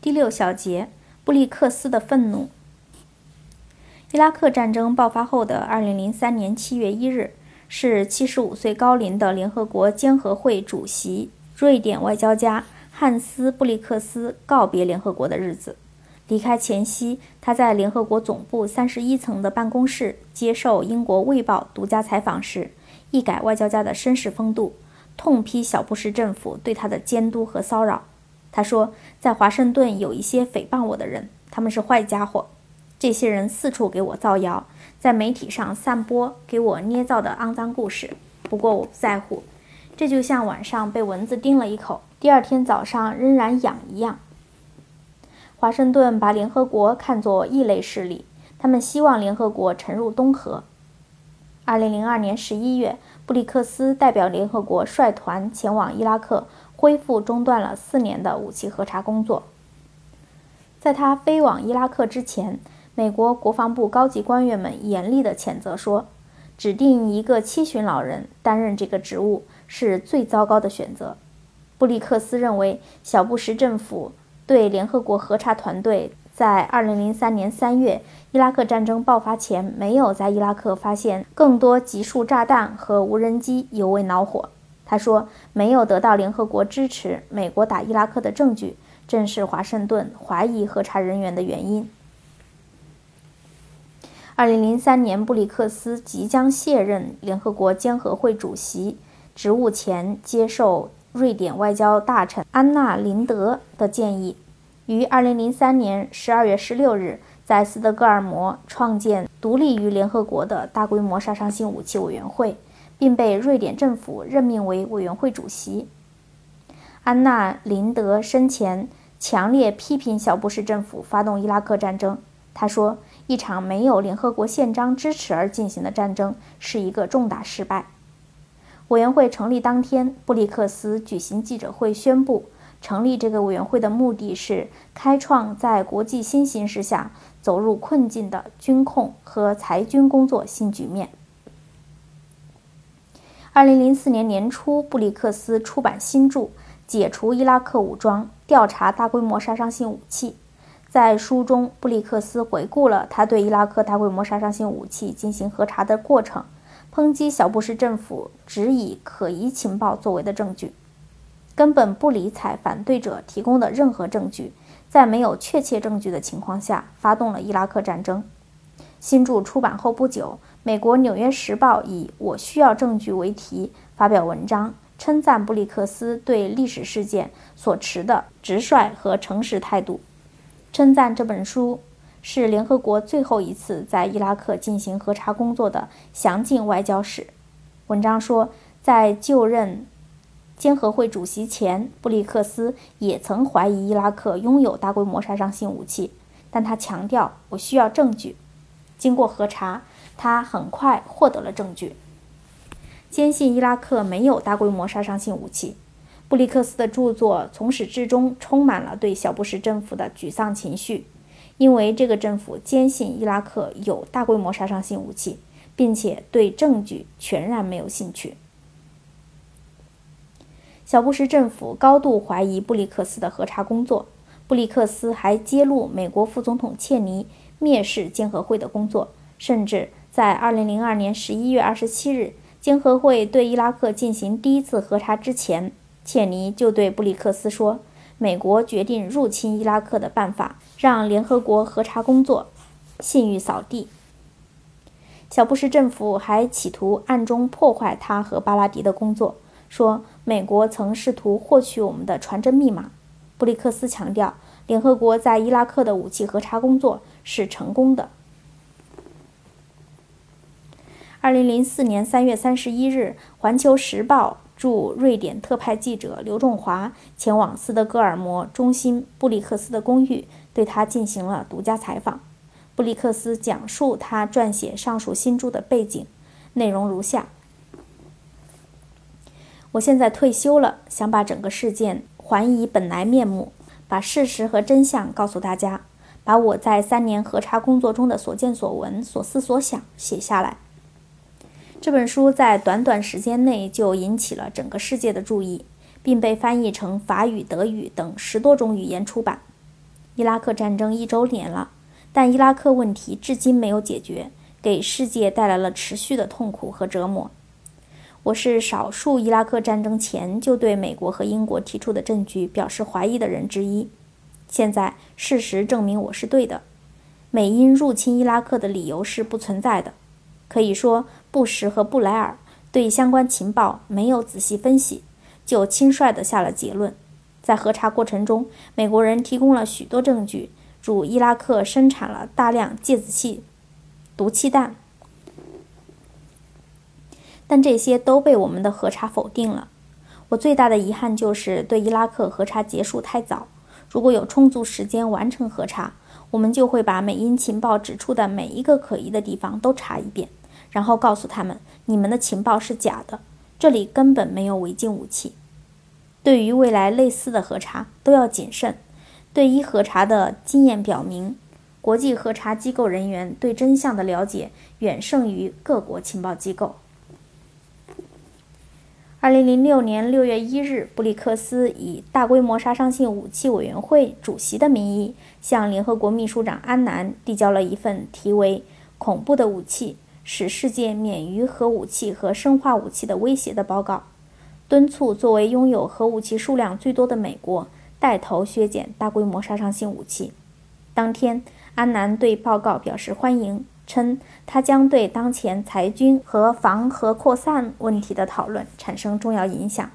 第六小节，布利克斯的愤怒。伊拉克战争爆发后的二零零三年七月一日，是七十五岁高龄的联合国监合会主席、瑞典外交家汉斯·布利克斯告别联合国的日子。离开前夕，他在联合国总部三十一层的办公室接受英国《卫报》独家采访时，一改外交家的绅士风度，痛批小布什政府对他的监督和骚扰。他说，在华盛顿有一些诽谤我的人，他们是坏家伙。这些人四处给我造谣，在媒体上散播给我捏造的肮脏故事。不过我不在乎，这就像晚上被蚊子叮了一口，第二天早上仍然痒一样。华盛顿把联合国看作异类势力，他们希望联合国沉入东河。二零零二年十一月，布里克斯代表联合国率团前往伊拉克。恢复中断了四年的武器核查工作。在他飞往伊拉克之前，美国国防部高级官员们严厉地谴责说，指定一个七旬老人担任这个职务是最糟糕的选择。布利克斯认为，小布什政府对联合国核查团队在2003年3月伊拉克战争爆发前没有在伊拉克发现更多集束炸弹和无人机尤为恼火。他说：“没有得到联合国支持，美国打伊拉克的证据，正是华盛顿怀疑核查人员的原因。”二零零三年，布里克斯即将卸任联合国监合会主席职务前，接受瑞典外交大臣安娜·林德的建议，于二零零三年十二月十六日在斯德哥尔摩创建独立于联合国的大规模杀伤性武器委员会。并被瑞典政府任命为委员会主席。安娜·林德生前强烈批评小布什政府发动伊拉克战争。他说：“一场没有联合国宪章支持而进行的战争是一个重大失败。”委员会成立当天，布里克斯举行记者会，宣布成立这个委员会的目的是开创在国际新形势下走入困境的军控和裁军工作新局面。二零零四年年初，布里克斯出版新著《解除伊拉克武装：调查大规模杀伤性武器》。在书中，布里克斯回顾了他对伊拉克大规模杀伤性武器进行核查的过程，抨击小布什政府只以可疑情报作为的证据，根本不理睬反对者提供的任何证据，在没有确切证据的情况下发动了伊拉克战争。新著出版后不久。美国《纽约时报》以“我需要证据”为题发表文章，称赞布里克斯对历史事件所持的直率和诚实态度，称赞这本书是联合国最后一次在伊拉克进行核查工作的详尽外交史。文章说，在就任监合会主席前，布里克斯也曾怀疑伊拉克拥有大规模杀伤性武器，但他强调：“我需要证据。”经过核查。他很快获得了证据，坚信伊拉克没有大规模杀伤性武器。布里克斯的著作从始至终充满了对小布什政府的沮丧情绪，因为这个政府坚信伊拉克有大规模杀伤性武器，并且对证据全然没有兴趣。小布什政府高度怀疑布里克斯的核查工作。布里克斯还揭露美国副总统切尼蔑视监合会的工作，甚至。在二零零二年十一月二十七日，监合会对伊拉克进行第一次核查之前，切尼就对布里克斯说：“美国决定入侵伊拉克的办法，让联合国核查工作信誉扫地。”小布什政府还企图暗中破坏他和巴拉迪的工作，说美国曾试图获取我们的传真密码。布里克斯强调，联合国在伊拉克的武器核查工作是成功的。二零零四年三月三十一日，《环球时报》驻瑞典特派记者刘仲华前往斯德哥尔摩中心布里克斯的公寓，对他进行了独家采访。布里克斯讲述他撰写上述新著的背景，内容如下：我现在退休了，想把整个事件还以本来面目，把事实和真相告诉大家，把我在三年核查工作中的所见所闻、所思所想写下来。这本书在短短时间内就引起了整个世界的注意，并被翻译成法语、德语等十多种语言出版。伊拉克战争一周年了，但伊拉克问题至今没有解决，给世界带来了持续的痛苦和折磨。我是少数伊拉克战争前就对美国和英国提出的证据表示怀疑的人之一。现在事实证明我是对的，美英入侵伊拉克的理由是不存在的。可以说，布什和布莱尔对相关情报没有仔细分析，就轻率地下了结论。在核查过程中，美国人提供了许多证据，如伊拉克生产了大量芥子气、毒气弹，但这些都被我们的核查否定了。我最大的遗憾就是对伊拉克核查结束太早。如果有充足时间完成核查，我们就会把美英情报指出的每一个可疑的地方都查一遍。然后告诉他们，你们的情报是假的，这里根本没有违禁武器。对于未来类似的核查，都要谨慎。对一核查的经验表明，国际核查机构人员对真相的了解远胜于各国情报机构。二零零六年六月一日，布里克斯以大规模杀伤性武器委员会主席的名义，向联合国秘书长安南递交了一份题为《恐怖的武器》。使世界免于核武器和生化武器的威胁的报告，敦促作为拥有核武器数量最多的美国带头削减大规模杀伤性武器。当天，安南对报告表示欢迎，称他将对当前裁军和防核扩散问题的讨论产生重要影响。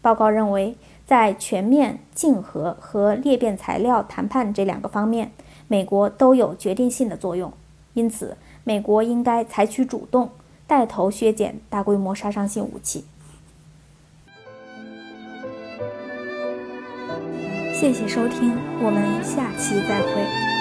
报告认为，在全面禁核和裂变材料谈判这两个方面，美国都有决定性的作用，因此。美国应该采取主动，带头削减大规模杀伤性武器。谢谢收听，我们下期再会。